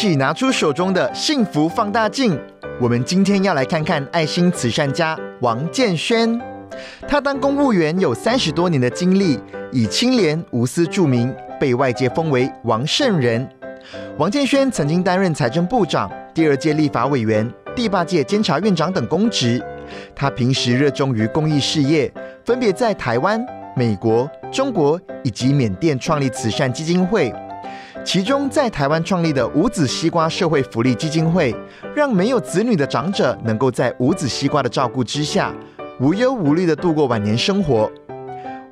起拿出手中的幸福放大镜，我们今天要来看看爱心慈善家王建轩。他当公务员有三十多年的经历，以清廉无私著名，被外界封为王圣人。王建轩曾经担任财政部长、第二届立法委员、第八届监察院长等公职。他平时热衷于公益事业，分别在台湾、美国、中国以及缅甸创立慈善基金会。其中，在台湾创立的五子西瓜社会福利基金会，让没有子女的长者能够在五子西瓜的照顾之下，无忧无虑的度过晚年生活。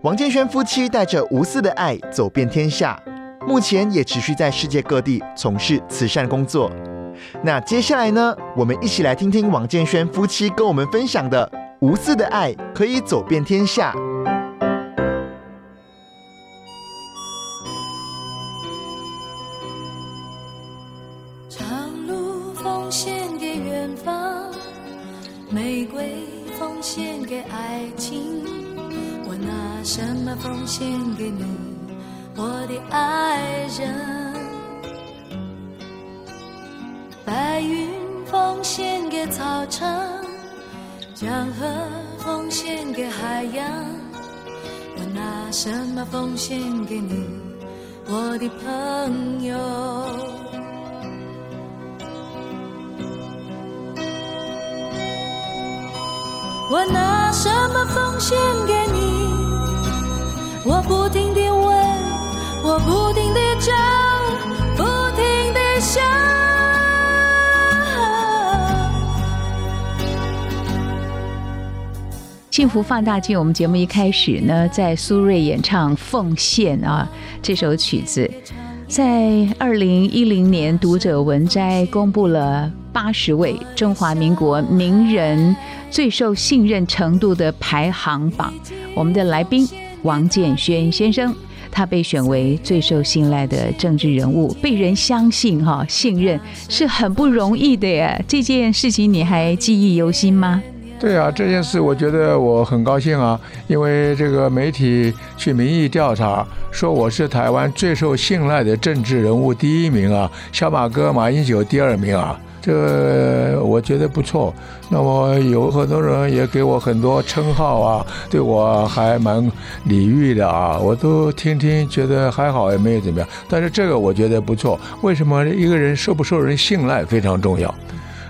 王建轩夫妻带着无私的爱走遍天下，目前也持续在世界各地从事慈善工作。那接下来呢，我们一起来听听王建轩夫妻跟我们分享的无私的爱可以走遍天下。奉献给你，我的爱人？白云奉献给草场，江河奉献给海洋，我拿什么奉献给你，我的朋友？我拿什么奉献给你？我不停地问，我不停地找，不停地想。幸福放大镜，我们节目一开始呢，在苏芮演唱《奉献》啊这首曲子，在二零一零年读者文摘公布了八十位中华民国名人最受信任程度的排行榜，我们的来宾王建轩先生，他被选为最受信赖的政治人物，被人相信哈信任是很不容易的耶。这件事情你还记忆犹新吗？对啊，这件事我觉得我很高兴啊，因为这个媒体去民意调查，说我是台湾最受信赖的政治人物第一名啊，小马哥马英九第二名啊，这我觉得不错。那么有很多人也给我很多称号啊，对我还蛮礼遇的啊，我都听听，觉得还好，也没有怎么样。但是这个我觉得不错，为什么一个人受不受人信赖非常重要。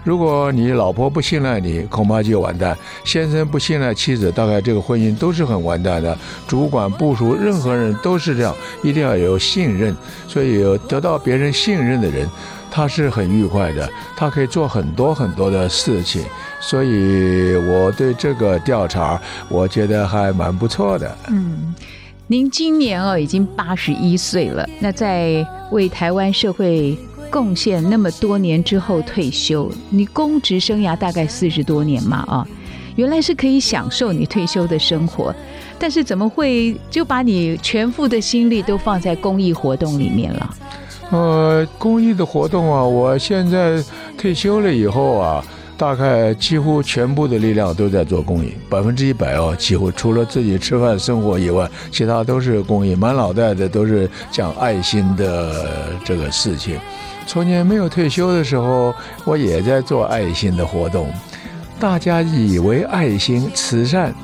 如果你老婆不信赖你，恐怕就完蛋；先生不信赖妻子，大概这个婚姻都是很完蛋的。主管、部署，任何人都是这样，一定要有信任。所以得到别人信任的人，他是很愉快的，他可以做很多很多的事情。所以我对这个调查，我觉得还蛮不错的。嗯，您今年哦已经八十一岁了，那在为台湾社会。贡献那么多年之后退休，你公职生涯大概四十多年嘛啊，原来是可以享受你退休的生活，但是怎么会就把你全副的心力都放在公益活动里面了？呃，公益的活动啊，我现在退休了以后啊，大概几乎全部的力量都在做公益，百分之一百哦，几乎除了自己吃饭生活以外，其他都是公益，满脑袋的都是讲爱心的这个事情。从前没有退休的时候，我也在做爱心的活动。大家以为爱心慈善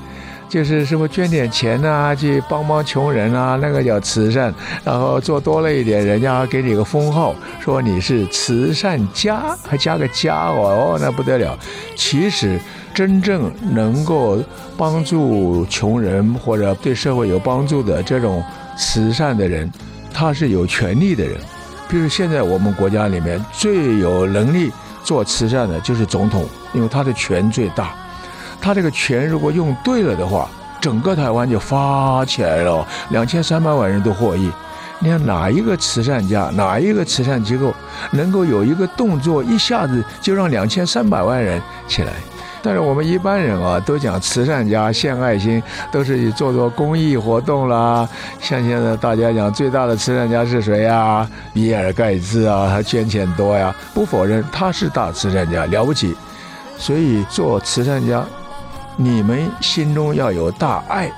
就是什么捐点钱啊，去帮帮穷人啊，那个叫慈善。然后做多了一点，人家给你个封号，说你是慈善家，还加个家哦，哦，那不得了。其实真正能够帮助穷人或者对社会有帮助的这种慈善的人，他是有权利的人。比如现在我们国家里面最有能力做慈善的就是总统，因为他的权最大。他这个权如果用对了的话，整个台湾就发起来了，两千三百万人都获益。你看哪一个慈善家，哪一个慈善机构能够有一个动作，一下子就让两千三百万人起来？但是我们一般人啊，都讲慈善家献爱心，都是以做做公益活动啦。像现在大家讲最大的慈善家是谁呀？比尔盖茨啊，他捐钱多呀。不否认他是大慈善家，了不起。所以做慈善家，你们心中要有大爱，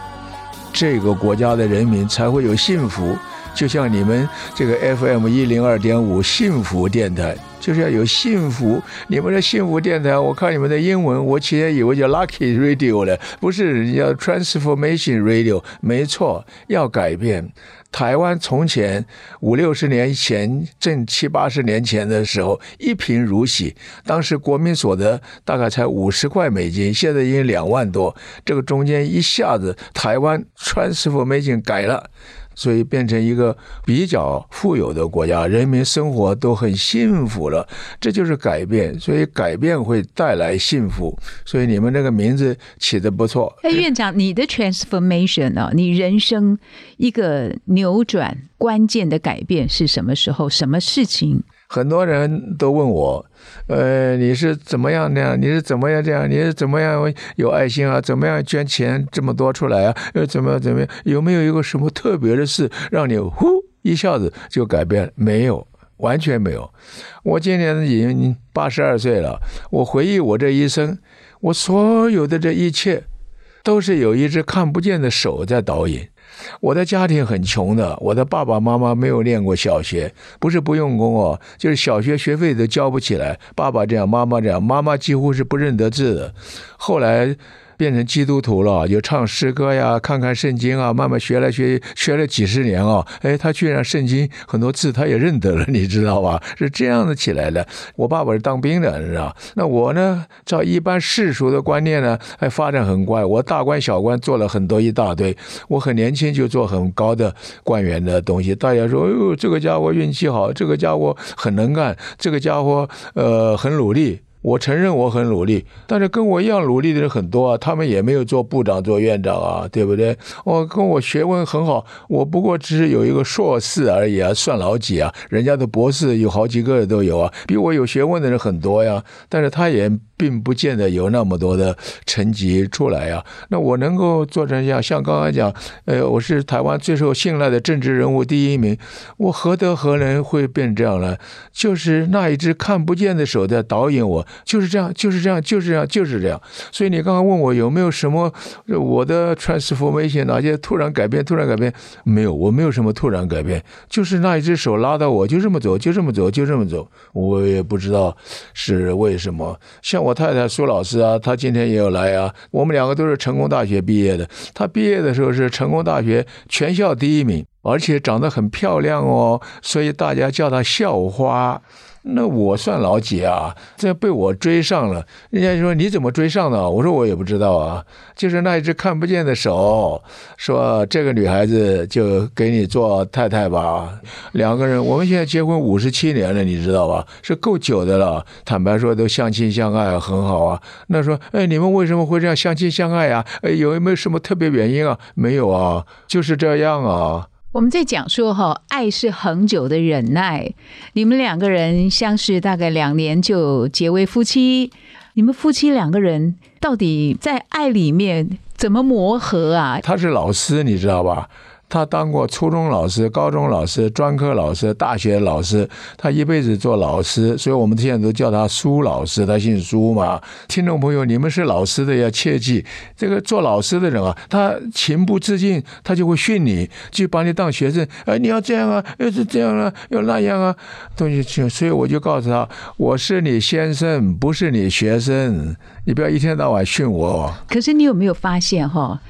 这个国家的人民才会有幸福。就像你们这个 FM 一零二点五幸福电台，就是要有幸福。你们的幸福电台，我看你们的英文，我起前以为叫 Lucky Radio 了，不是叫 Transformation Radio。没错，要改变。台湾从前五六十年前，正七八十年前的时候，一贫如洗，当时国民所得大概才五十块美金，现在已经两万多。这个中间一下子，台湾 Transformation 改了。所以变成一个比较富有的国家，人民生活都很幸福了，这就是改变。所以改变会带来幸福。所以你们这个名字起的不错。哎，院长，你的 transformation 哦，你人生一个扭转关键的改变是什么时候？什么事情？很多人都问我，呃，你是怎么样那样？你是怎么样这样？你是怎么样有爱心啊？怎么样捐钱这么多出来啊？呃，怎么样怎么样？有没有一个什么特别的事让你呼一下子就改变？没有，完全没有。我今年已经八十二岁了，我回忆我这一生，我所有的这一切，都是有一只看不见的手在导引。我的家庭很穷的，我的爸爸妈妈没有念过小学，不是不用功哦，就是小学学费都交不起来。爸爸这样，妈妈这样，妈妈几乎是不认得字的。后来。变成基督徒了，就唱诗歌呀，看看圣经啊，慢慢学来学，学了几十年啊，哎，他居然圣经很多字他也认得了，你知道吧？是这样子起来的。我爸爸是当兵的，你知道？那我呢，照一般世俗的观念呢，还发展很快。我大官小官做了很多一大堆，我很年轻就做很高的官员的东西。大家说，哎呦，这个家伙运气好，这个家伙很能干，这个家伙呃很努力。我承认我很努力，但是跟我一样努力的人很多啊，他们也没有做部长、做院长啊，对不对？我跟我学问很好，我不过只是有一个硕士而已啊，算老几啊？人家的博士有好几个都有啊，比我有学问的人很多呀，但是他也。并不见得有那么多的成绩出来呀。那我能够做成像像刚刚讲，呃，我是台湾最受信赖的政治人物第一名，我何德何能会变这样呢？就是那一只看不见的手在导引我，就是这样，就是这样，就是这样，就是这样。所以你刚刚问我有没有什么我的 transformation 哪些突然改变？突然改变没有，我没有什么突然改变，就是那一只手拉到我，就这么走，就这么走，就这么走。我也不知道是为什么，像。我太太苏老师啊，她今天也有来啊。我们两个都是成功大学毕业的，她毕业的时候是成功大学全校第一名，而且长得很漂亮哦，所以大家叫她校花。那我算老几啊？这被我追上了，人家就说你怎么追上的？我说我也不知道啊，就是那一只看不见的手，说这个女孩子就给你做太太吧。两个人，我们现在结婚五十七年了，你知道吧？是够久的了。坦白说，都相亲相爱，很好啊。那说，哎，你们为什么会这样相亲相爱呀？哎，有没有什么特别原因啊？没有啊，就是这样啊。我们在讲说哈，爱是恒久的忍耐。你们两个人相识大概两年就结为夫妻，你们夫妻两个人到底在爱里面怎么磨合啊？他是老师，你知道吧？他当过初中老师、高中老师、专科老师、大学老师，他一辈子做老师，所以我们现在都叫他苏老师。他姓苏嘛？听众朋友，你们是老师的要切记，这个做老师的人啊，他情不自禁，他就会训你，就把你当学生。哎，你要这样啊，要是这样啊，要那样啊，东西。所以我就告诉他，我是你先生，不是你学生，你不要一天到晚训我。可是你有没有发现哈？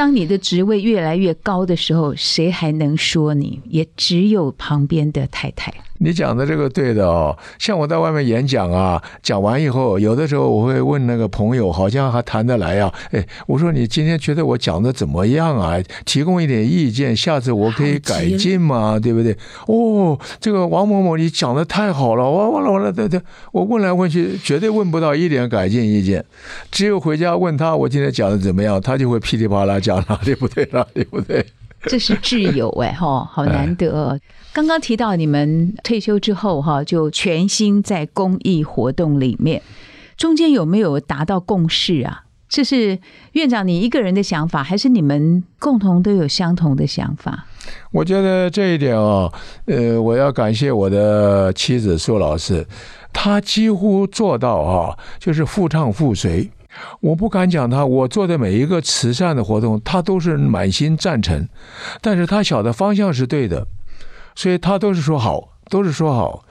当你的职位越来越高的时候，谁还能说你？也只有旁边的太太。你讲的这个对的哦，像我在外面演讲啊，讲完以后，有的时候我会问那个朋友，好像还谈得来啊。哎，我说你今天觉得我讲的怎么样啊？提供一点意见，下次我可以改进嘛，对不对？哦，这个王某某，你讲的太好了，完完了完了，对对，我问来问去，绝对问不到一点改进意见，只有回家问他，我今天讲的怎么样，他就会噼里啪啦讲哪里不对哪里不对。这是挚友哎哈，好难得哦。刚刚提到你们退休之后哈，就全心在公益活动里面，中间有没有达到共识啊？这是院长你一个人的想法，还是你们共同都有相同的想法？我觉得这一点哦，呃，我要感谢我的妻子苏老师，她几乎做到哈，就是夫唱妇随。我不敢讲他，我做的每一个慈善的活动，他都是满心赞成，但是他晓得方向是对的，所以他都是说好，都是说好。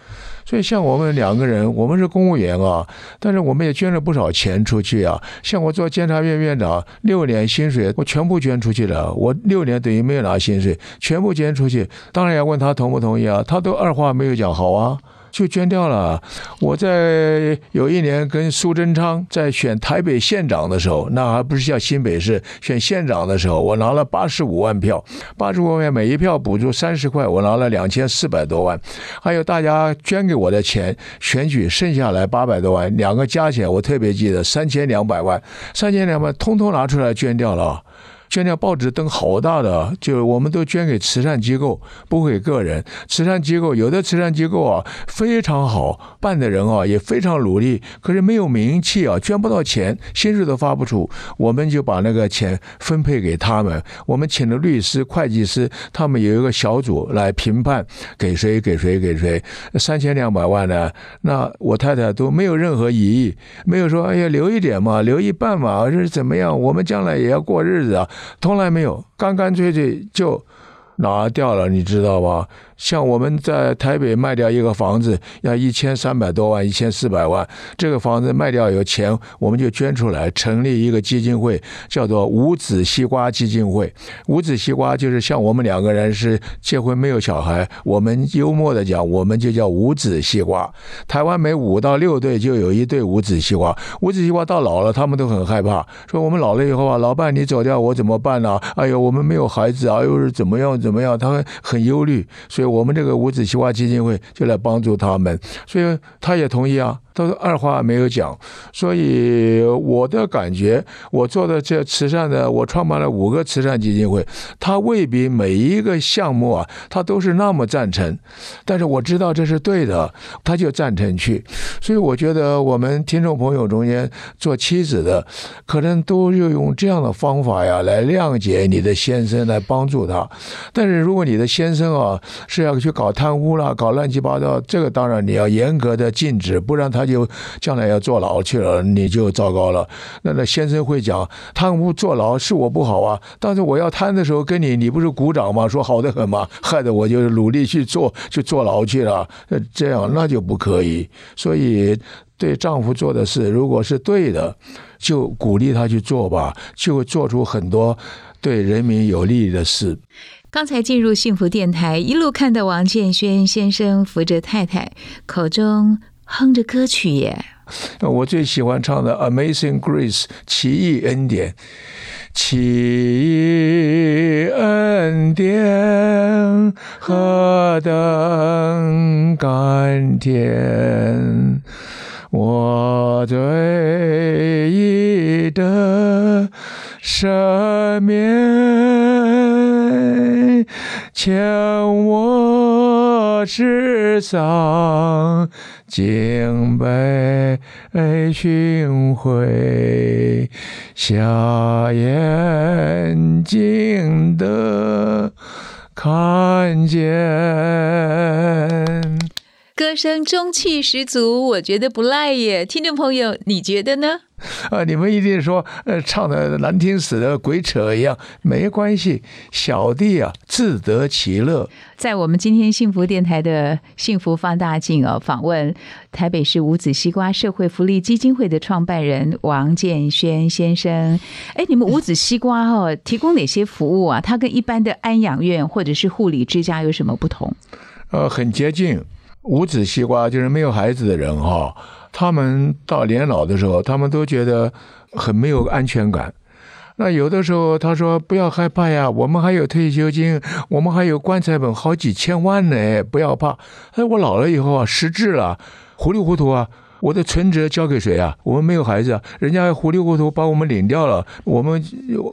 所以像我们两个人，我们是公务员啊，但是我们也捐了不少钱出去啊。像我做监察院院长，六年薪水我全部捐出去了，我六年等于没有拿薪水，全部捐出去。当然要问他同不同意啊，他都二话没有讲，好啊。就捐掉了。我在有一年跟苏贞昌在选台北县长的时候，那还不是叫新北市选县长的时候，我拿了八十五万票，八十五万票每一票补助三十块，我拿了两千四百多万。还有大家捐给我的钱，选举剩下来八百多万，两个加起来我特别记得三千两百万，三千两百通通拿出来捐掉了。捐掉报纸登好大的，就我们都捐给慈善机构，不给个人。慈善机构有的慈善机构啊非常好，办的人啊也非常努力，可是没有名气啊，捐不到钱，薪水都发不出。我们就把那个钱分配给他们，我们请了律师、会计师，他们有一个小组来评判给谁给谁给谁。三千两百万呢，那我太太都没有任何疑义，没有说哎呀留一点嘛，留一半嘛，是怎么样？我们将来也要过日子啊。从来没有，干干脆脆就拿掉了，你知道吧？像我们在台北卖掉一个房子要一千三百多万，一千四百万。这个房子卖掉有钱，我们就捐出来，成立一个基金会，叫做五子西瓜基金会。五子西瓜就是像我们两个人是结婚没有小孩，我们幽默的讲，我们就叫五子西瓜。台湾每五到六对就有一对五子西瓜。五子西瓜到老了，他们都很害怕，说我们老了以后啊，老伴你走掉我怎么办呢？哎呦，我们没有孩子啊，又是怎么样怎么样？他很忧虑，所以。我们这个五子西瓜基金会就来帮助他们，所以他也同意啊。都是二话没有讲，所以我的感觉，我做的这慈善的，我创办了五个慈善基金会，他未必每一个项目啊，他都是那么赞成，但是我知道这是对的，他就赞成去。所以我觉得我们听众朋友中间做妻子的，可能都要用这样的方法呀，来谅解你的先生，来帮助他。但是如果你的先生啊是要去搞贪污啦，搞乱七八糟，这个当然你要严格的禁止，不让他。就将来要坐牢去了，你就糟糕了。那那先生会讲贪污坐牢是我不好啊，但是我要贪的时候跟你，你不是鼓掌吗？说好的很吗？害得我就努力去做，去坐牢去了。这样那就不可以。所以对丈夫做的事，如果是对的，就鼓励他去做吧，就会做出很多对人民有利的事。刚才进入幸福电台，一路看到王建轩先生扶着太太口中。哼着歌曲耶，我最喜欢唱的《Amazing Grace》奇异恩典，奇异恩典何等甘甜，我最意的赦免，将我世上。敬杯寻回，下眼睛的看见。歌声中气十足，我觉得不赖耶。听众朋友，你觉得呢？啊，你们一定说，呃，唱的难听死了，鬼扯一样，没关系，小弟啊，自得其乐。在我们今天幸福电台的幸福放大镜哦，访问台北市五子西瓜社会福利基金会的创办人王建轩先生。哎，你们五子西瓜哦，提供哪些服务啊？它跟一般的安养院或者是护理之家有什么不同？呃，很接近。无籽西瓜就是没有孩子的人哈。他们到年老的时候，他们都觉得很没有安全感。那有的时候他说：“不要害怕呀，我们还有退休金，我们还有棺材本好几千万呢，不要怕。”哎，我老了以后啊，失智了，糊里糊涂啊，我的存折交给谁啊？我们没有孩子啊，人家糊里糊涂把我们领掉了，我们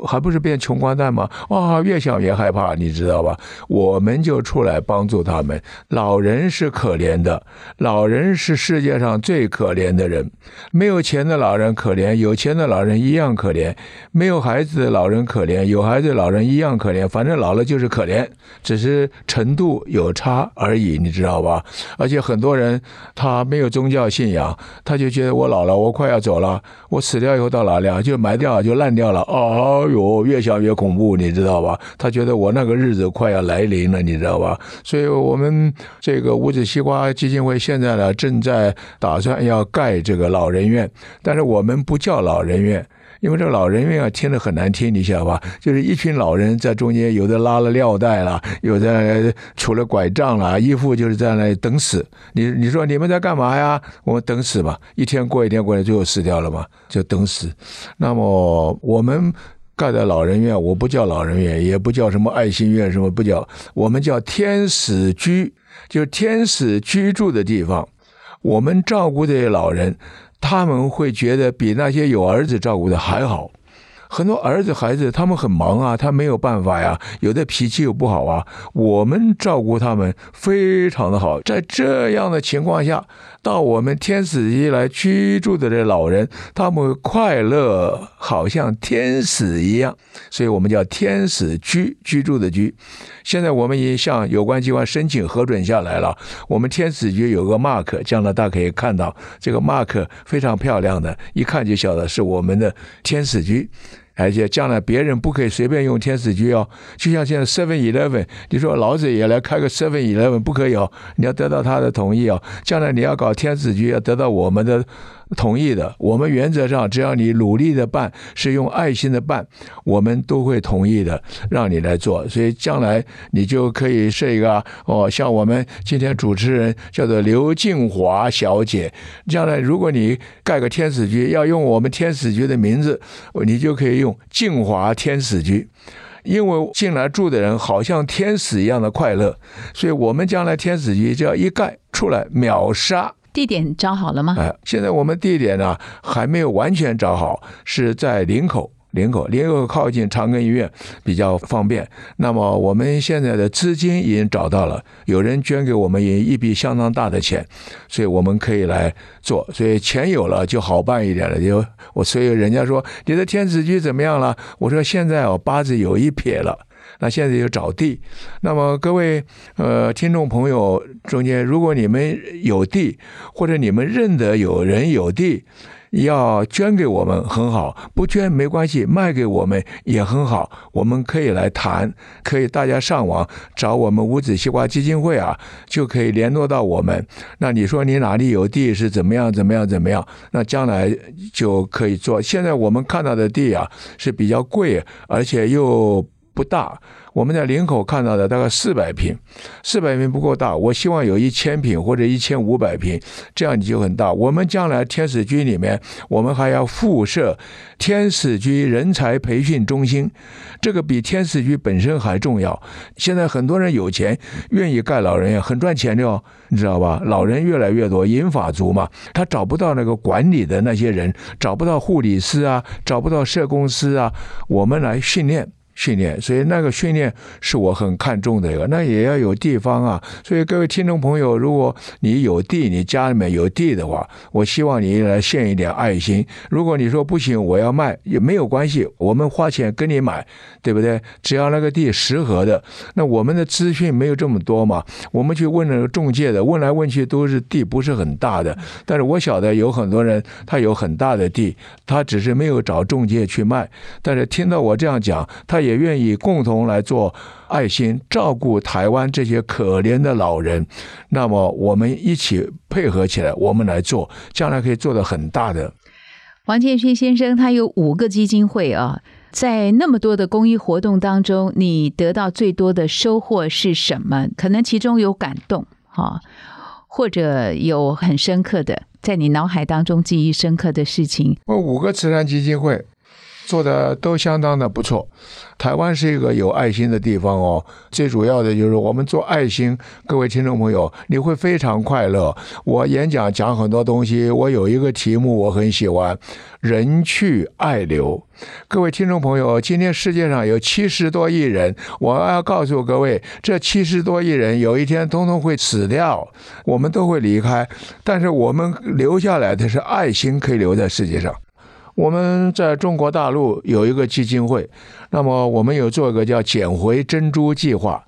还不是变穷光蛋吗？啊，越想越害怕，你知道吧？我们就出来帮助他们。老人是可怜的，老人是世界上最可怜的人。没有钱的老人可怜，有钱的老人一样可怜。没有孩子的老人可怜，有孩子的老人一样可怜。反正老了就是可怜，只是程度有差而已，你知道吧？而且很多人他没有宗教信仰。他就觉得我老了，我快要走了，我死掉以后到哪里啊？就埋掉就烂掉了。哦哟，越想越恐怖，你知道吧？他觉得我那个日子快要来临了，你知道吧？所以我们这个五子西瓜基金会现在呢，正在打算要盖这个老人院，但是我们不叫老人院。因为这个老人院啊，听着很难听，你晓得吧？就是一群老人在中间，有的拉了尿袋了，有的杵了拐杖了，一副就是在那里等死。你你说你们在干嘛呀？我们等死吧，一天过一天过来，最后死掉了嘛，就等死。那么我们盖的老人院，我不叫老人院，也不叫什么爱心院，什么不叫，我们叫天使居，就是天使居住的地方。我们照顾这些老人。他们会觉得比那些有儿子照顾的还好。很多儿子孩子他们很忙啊，他没有办法呀，有的脾气又不好啊。我们照顾他们非常的好，在这样的情况下，到我们天使一来居住的这老人，他们快乐好像天使一样，所以我们叫天使居居住的居。现在我们已经向有关机关申请核准下来了，我们天使局有个 mark，将来大家可以看到这个 mark 非常漂亮的，一看就晓得是我们的天使局。而且将来别人不可以随便用天使局哦，就像现在 Seven Eleven，你说老子也来开个 Seven Eleven 不可以哦，你要得到他的同意哦。将来你要搞天使局，要得到我们的。同意的，我们原则上只要你努力的办，是用爱心的办，我们都会同意的，让你来做。所以将来你就可以设一个哦，像我们今天主持人叫做刘静华小姐，将来如果你盖个天使局，要用我们天使局的名字，你就可以用静华天使局，因为进来住的人好像天使一样的快乐，所以我们将来天使局只要一盖出来，秒杀。地点找好了吗？哎，现在我们地点呢还没有完全找好，是在林口，林口，林口靠近长庚医院比较方便。那么我们现在的资金已经找到了，有人捐给我们也一笔相当大的钱，所以我们可以来做。所以钱有了就好办一点了。就我所以人家说你的天子居怎么样了？我说现在哦八字有一撇了。那现在就找地，那么各位呃听众朋友中间，如果你们有地，或者你们认得有人有地，要捐给我们很好，不捐没关系，卖给我们也很好，我们可以来谈，可以大家上网找我们五子西瓜基金会啊，就可以联络到我们。那你说你哪里有地是怎么样怎么样怎么样？那将来就可以做。现在我们看到的地啊是比较贵，而且又。不大，我们在林口看到的大概四百平，四百平不够大，我希望有一千平或者一千五百平，这样你就很大。我们将来天使居里面，我们还要附设天使居人才培训中心，这个比天使居本身还重要。现在很多人有钱，愿意盖老人院，很赚钱的哦，你知道吧？老人越来越多，银发族嘛，他找不到那个管理的那些人，找不到护理师啊，找不到社工师啊，我们来训练。训练，所以那个训练是我很看重的一个。那也要有地方啊，所以各位听众朋友，如果你有地，你家里面有地的话，我希望你来献一点爱心。如果你说不行，我要卖也没有关系，我们花钱跟你买，对不对？只要那个地适合的，那我们的资讯没有这么多嘛，我们去问那个中介的，问来问去都是地不是很大的。但是我晓得有很多人他有很大的地，他只是没有找中介去卖。但是听到我这样讲，他。也愿意共同来做爱心，照顾台湾这些可怜的老人。那么，我们一起配合起来，我们来做，将来可以做的很大的。王建勋先生，他有五个基金会啊，在那么多的公益活动当中，你得到最多的收获是什么？可能其中有感动哈，或者有很深刻的，在你脑海当中记忆深刻的事情。我五个慈善基金会。做的都相当的不错。台湾是一个有爱心的地方哦，最主要的就是我们做爱心，各位听众朋友，你会非常快乐。我演讲讲很多东西，我有一个题目我很喜欢，人去爱留。各位听众朋友，今天世界上有七十多亿人，我要告诉各位，这七十多亿人有一天通通会死掉，我们都会离开，但是我们留下来的是爱心，可以留在世界上。我们在中国大陆有一个基金会，那么我们有做一个叫“捡回珍珠计划”，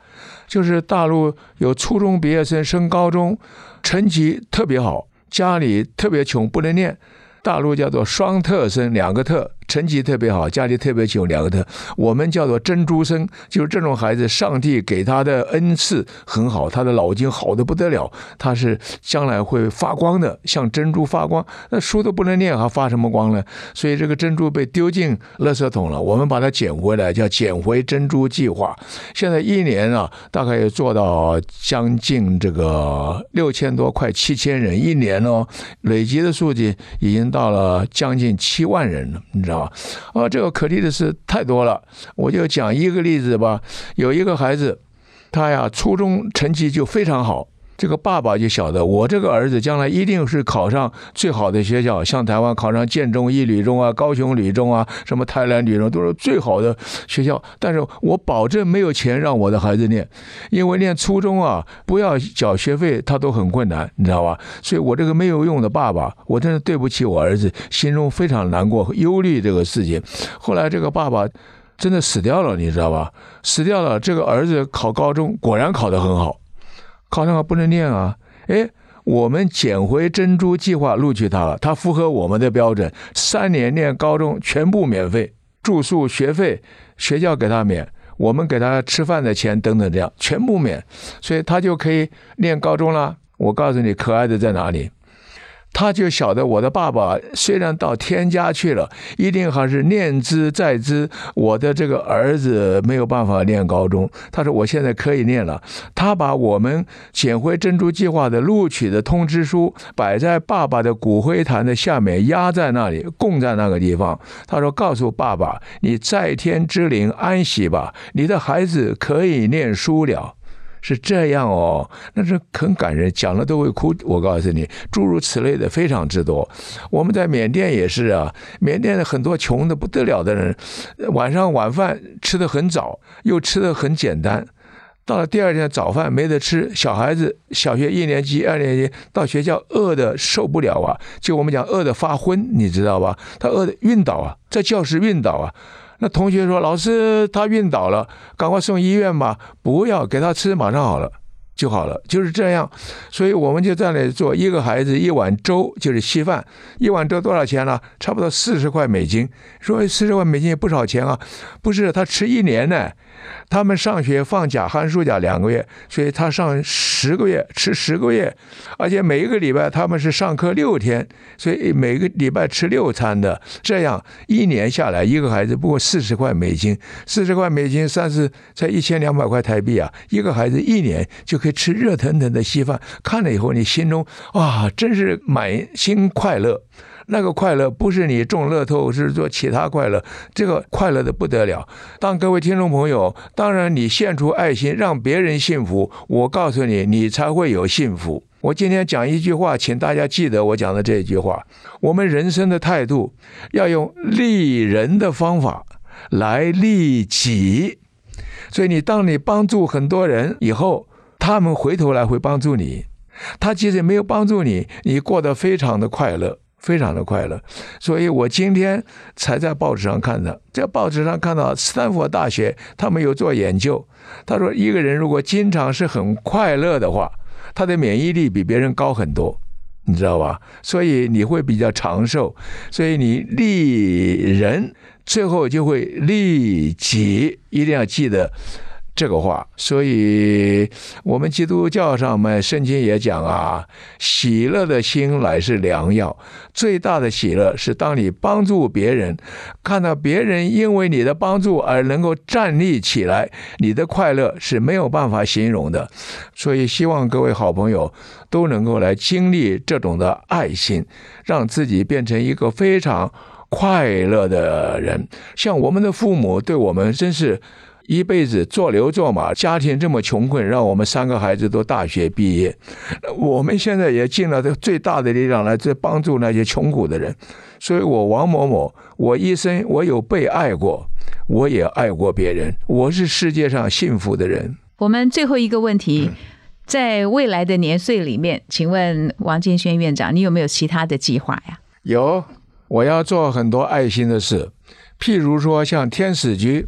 就是大陆有初中毕业生升高中，成绩特别好，家里特别穷不能念，大陆叫做双特生，两个特。成绩特别好，家里特别穷，两个特，我们叫做珍珠生，就是这种孩子，上帝给他的恩赐很好，他的脑筋好的不得了，他是将来会发光的，像珍珠发光。那书都不能念，还发什么光呢？所以这个珍珠被丢进垃圾桶了，我们把它捡回来，叫捡回珍珠计划。现在一年啊，大概也做到将近这个六千多，快七千人，一年哦，累积的数据已经到了将近七万人了，你知道。啊，啊，这个可立的事太多了，我就讲一个例子吧。有一个孩子，他呀，初中成绩就非常好。这个爸爸就晓得，我这个儿子将来一定是考上最好的学校，像台湾考上建中、一旅中啊、高雄旅中啊、什么台南旅中，都是最好的学校。但是我保证没有钱让我的孩子念，因为念初中啊，不要缴学费，他都很困难，你知道吧？所以我这个没有用的爸爸，我真的对不起我儿子，心中非常难过、忧虑这个事情。后来这个爸爸真的死掉了，你知道吧？死掉了，这个儿子考高中果然考得很好。考上了不能念啊！哎，我们捡回珍珠计划录取他了，他符合我们的标准，三年念高中全部免费，住宿、学费学校给他免，我们给他吃饭的钱等等这样全部免，所以他就可以念高中了。我告诉你，可爱的在哪里？他就晓得我的爸爸虽然到天家去了，一定还是念之在之。我的这个儿子没有办法念高中，他说我现在可以念了。他把我们捡回珍珠计划的录取的通知书摆在爸爸的骨灰坛的下面，压在那里，供在那个地方。他说：“告诉爸爸，你在天之灵安息吧，你的孩子可以念书了。”是这样哦，那是很感人，讲了都会哭。我告诉你，诸如此类的非常之多。我们在缅甸也是啊，缅甸的很多穷的不得了的人，晚上晚饭吃的很早，又吃的很简单，到了第二天早饭没得吃，小孩子小学一年级、二年级到学校饿的受不了啊，就我们讲饿的发昏，你知道吧？他饿的晕倒啊，在教室晕倒啊。那同学说：“老师，他晕倒了，赶快送医院吧！不要给他吃，马上好了就好了，就是这样。所以我们就在那做一个孩子一碗粥，就是稀饭，一碗粥多少钱呢？差不多四十块美金。说四十块美金也不少钱啊，不是他吃一年呢。”他们上学放假寒暑假两个月，所以他上十个月吃十个月，而且每一个礼拜他们是上课六天，所以每个礼拜吃六餐的。这样一年下来，一个孩子不过四十块美金，四十块美金算是才一千两百块台币啊！一个孩子一年就可以吃热腾腾的稀饭，看了以后你心中啊，真是满心快乐。那个快乐不是你中乐透，是做其他快乐，这个快乐的不得了。当各位听众朋友，当然你献出爱心，让别人幸福，我告诉你，你才会有幸福。我今天讲一句话，请大家记得我讲的这一句话：我们人生的态度要用利人的方法来利己。所以你当你帮助很多人以后，他们回头来会帮助你。他即使没有帮助你，你过得非常的快乐。非常的快乐，所以我今天才在报纸上看的。在报纸上看到斯坦福大学他们有做研究，他说一个人如果经常是很快乐的话，他的免疫力比别人高很多，你知道吧？所以你会比较长寿。所以你利人，最后就会利己，一定要记得。这个话，所以我们基督教上面圣经也讲啊，喜乐的心乃是良药。最大的喜乐是当你帮助别人，看到别人因为你的帮助而能够站立起来，你的快乐是没有办法形容的。所以希望各位好朋友都能够来经历这种的爱心，让自己变成一个非常快乐的人。像我们的父母对我们真是。一辈子做牛做马，家庭这么穷困，让我们三个孩子都大学毕业。我们现在也尽了最大的力量来这帮助那些穷苦的人。所以，我王某某，我一生我有被爱过，我也爱过别人，我是世界上幸福的人。我们最后一个问题，在未来的年岁里面，请问王建轩院长，你有没有其他的计划呀？有，我要做很多爱心的事，譬如说像天使局。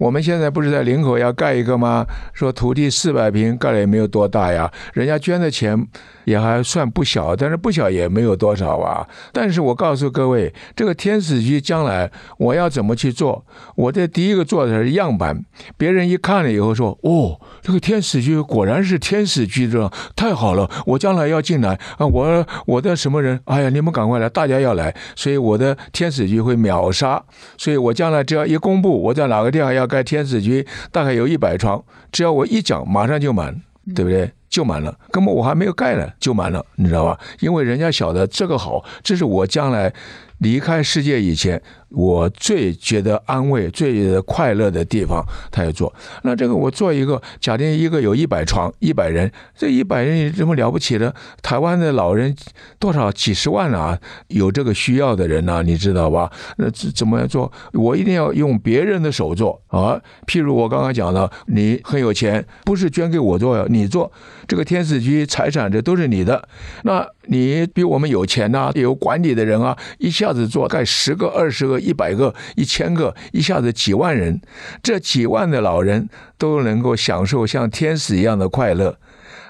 我们现在不是在林口要盖一个吗？说土地四百平，盖了也没有多大呀。人家捐的钱也还算不小，但是不小也没有多少啊。但是我告诉各位，这个天使居将来我要怎么去做？我这第一个做的是样板，别人一看了以后说：“哦，这个天使居果然是天使居的，太好了！我将来要进来啊！我我的什么人？哎呀，你们赶快来，大家要来，所以我的天使居会秒杀。所以我将来只要一公布我在哪个地方要。盖天使居大概有一百床，只要我一讲，马上就满，对不对？就满了，根本我还没有盖呢，就满了，你知道吧？因为人家晓得这个好，这是我将来离开世界以前。我最觉得安慰、最快乐的地方，他要做。那这个我做一个，假定一个有一百床、一百人，这一百人有什么了不起的？台湾的老人多少几十万啊，有这个需要的人呢，你知道吧？那怎怎么做？我一定要用别人的手做啊。譬如我刚刚讲的，你很有钱，不是捐给我做呀，你做这个天使居财产，这都是你的。那你比我们有钱呐，有管理的人啊，一下子做盖十个、二十个。一百个、一千个，一下子几万人，这几万的老人都能够享受像天使一样的快乐。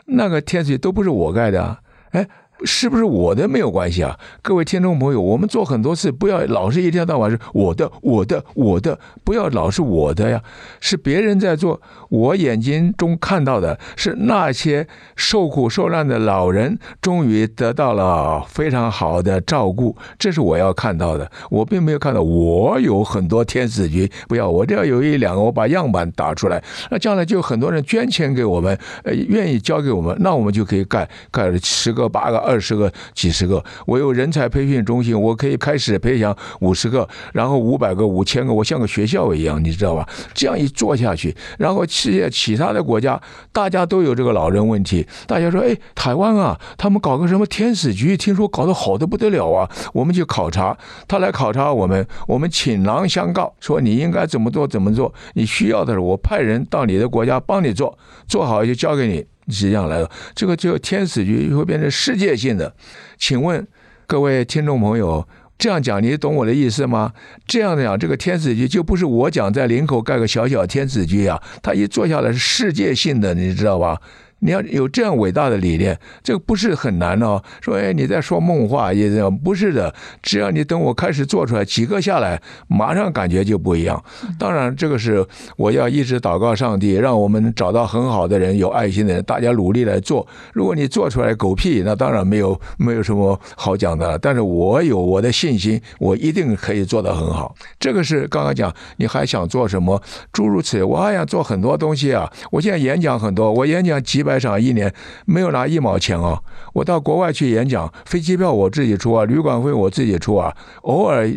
那个天使都不是我盖的啊，哎。是不是我的没有关系啊？各位听众朋友，我们做很多事，不要老是一天到晚是我的、我的、我的，不要老是我的呀，是别人在做。我眼睛中看到的是那些受苦受难的老人，终于得到了非常好的照顾，这是我要看到的。我并没有看到我有很多天使局，不要，我这要有一两个，我把样板打出来，那将来就很多人捐钱给我们，呃，愿意交给我们，那我们就可以盖盖了十个、八个。二十个、几十个，我有人才培训中心，我可以开始培养五十个，然后五百个、五千个，我像个学校一样，你知道吧？这样一做下去，然后世界其他的国家，大家都有这个老人问题，大家说，哎，台湾啊，他们搞个什么天使局，听说搞得好的不得了啊，我们去考察，他来考察我们，我们倾囊相告，说你应该怎么做怎么做，你需要的时候，我派人到你的国家帮你做，做好就交给你。实际上来了，这个就天使局会变成世界性的。请问各位听众朋友，这样讲你懂我的意思吗？这样讲，这个天使局就不是我讲在林口盖个小小天使局啊，他一坐下来是世界性的，你知道吧？你要有这样伟大的理念，这个不是很难哦。说哎，你在说梦话也这样，不是的。只要你等我开始做出来，几个下来，马上感觉就不一样。当然，这个是我要一直祷告上帝，让我们找到很好的人、有爱心的人，大家努力来做。如果你做出来狗屁，那当然没有 没有什么好讲的。但是我有我的信心，我一定可以做得很好。这个是刚刚讲，你还想做什么？诸如此类，我还想做很多东西啊。我现在演讲很多，我演讲几百。百场一年没有拿一毛钱哦，我到国外去演讲，飞机票我自己出啊，旅馆费我自己出啊，偶尔。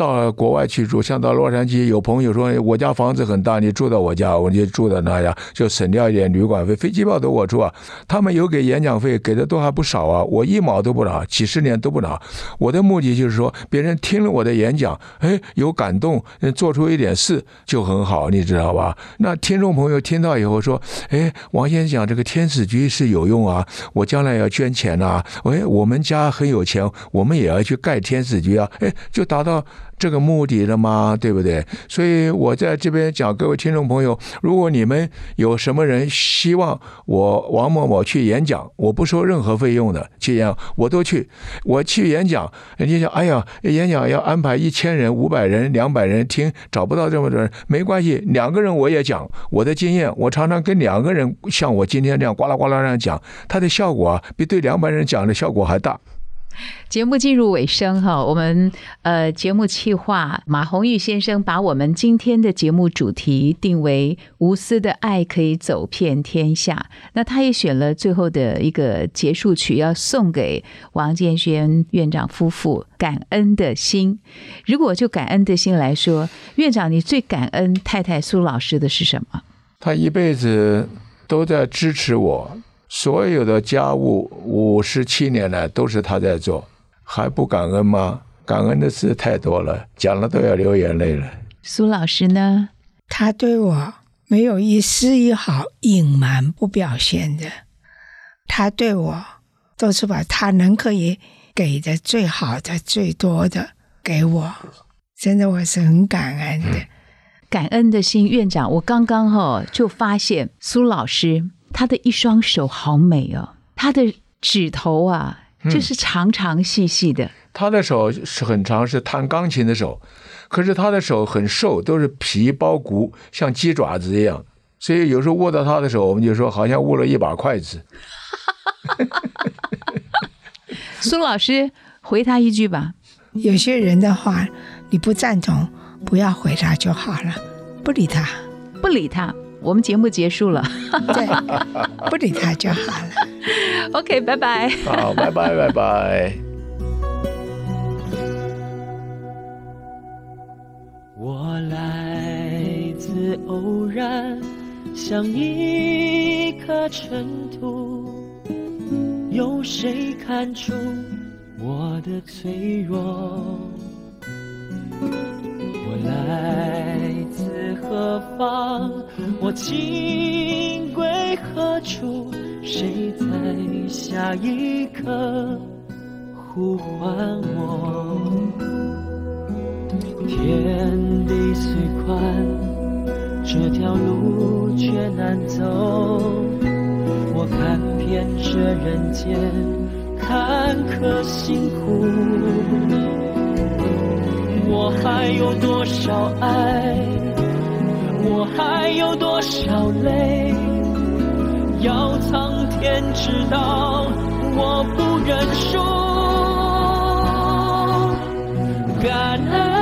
到国外去住，像到洛杉矶，有朋友说我家房子很大，你住到我家，我就住在那呀，就省掉一点旅馆费，飞机票都我出啊。他们有给演讲费，给的都还不少啊，我一毛都不拿，几十年都不拿。我的目的就是说，别人听了我的演讲，哎，有感动，做出一点事就很好，你知道吧？那听众朋友听到以后说，哎，王先生讲这个天使局是有用啊，我将来要捐钱呐，哎，我们家很有钱，我们也要去盖天使局啊，哎，就达到。这个目的了吗？对不对？所以我在这边讲，各位听众朋友，如果你们有什么人希望我王某某去演讲，我不收任何费用的，去演我都去。我去演讲，人家讲，哎呀，演讲要安排一千人、五百人、两百人听，找不到这么多人，没关系，两个人我也讲我的经验。我常常跟两个人，像我今天这样呱啦呱啦这样讲，它的效果啊，比对两百人讲的效果还大。节目进入尾声哈，我们呃节目企划马红玉先生把我们今天的节目主题定为“无私的爱可以走遍天下”。那他也选了最后的一个结束曲，要送给王建轩院长夫妇《感恩的心》。如果就感恩的心来说，院长你最感恩太太苏老师的是什么？他一辈子都在支持我，所有的家务五十七年来都是他在做。还不感恩吗？感恩的事太多了，讲了都要流眼泪了。苏老师呢？他对我没有一丝一毫隐瞒不表现的，他对我都是把他能可以给的最好的、最多的给我，真的我是很感恩的。感恩的心，院长，我刚刚哈就发现苏老师他的一双手好美哦，他的指头啊。就是长长细细的，他的手是很长，是弹钢琴的手，可是他的手很瘦，都是皮包骨，像鸡爪子一样，所以有时候握到他的手，我们就说好像握了一把筷子。苏老师回他一句吧。有些人的话你不赞同，不要回答就好了，不理他，不理他。我们节目结束了，对，不理他就好了。OK，拜拜。好，拜拜，拜拜。我来自偶然，像一颗尘土，有谁看出我的脆弱？我来自何方？我情归何处？谁在下一刻呼唤我？天地虽宽，这条路却难走。我看遍这人间坎坷辛苦，我还有多少爱？好累？要苍天知道，我不认输。感恩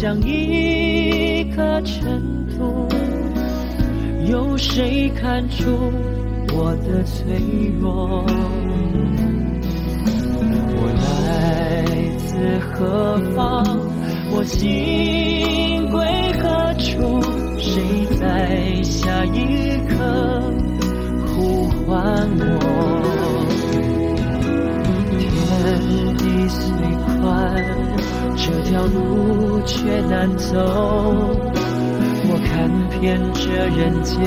像一颗尘土，有谁看出我的脆弱，我来自何方？我心归何处？谁在下一刻呼唤我？天虽宽，这条路却难走。我看遍这人间。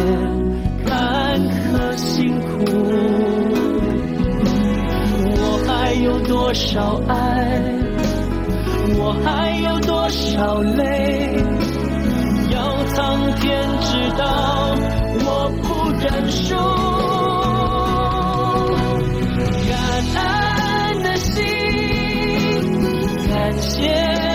坎坷辛苦，我还有多少爱？我还有多少泪？要苍天知道，我不认输。谢谢。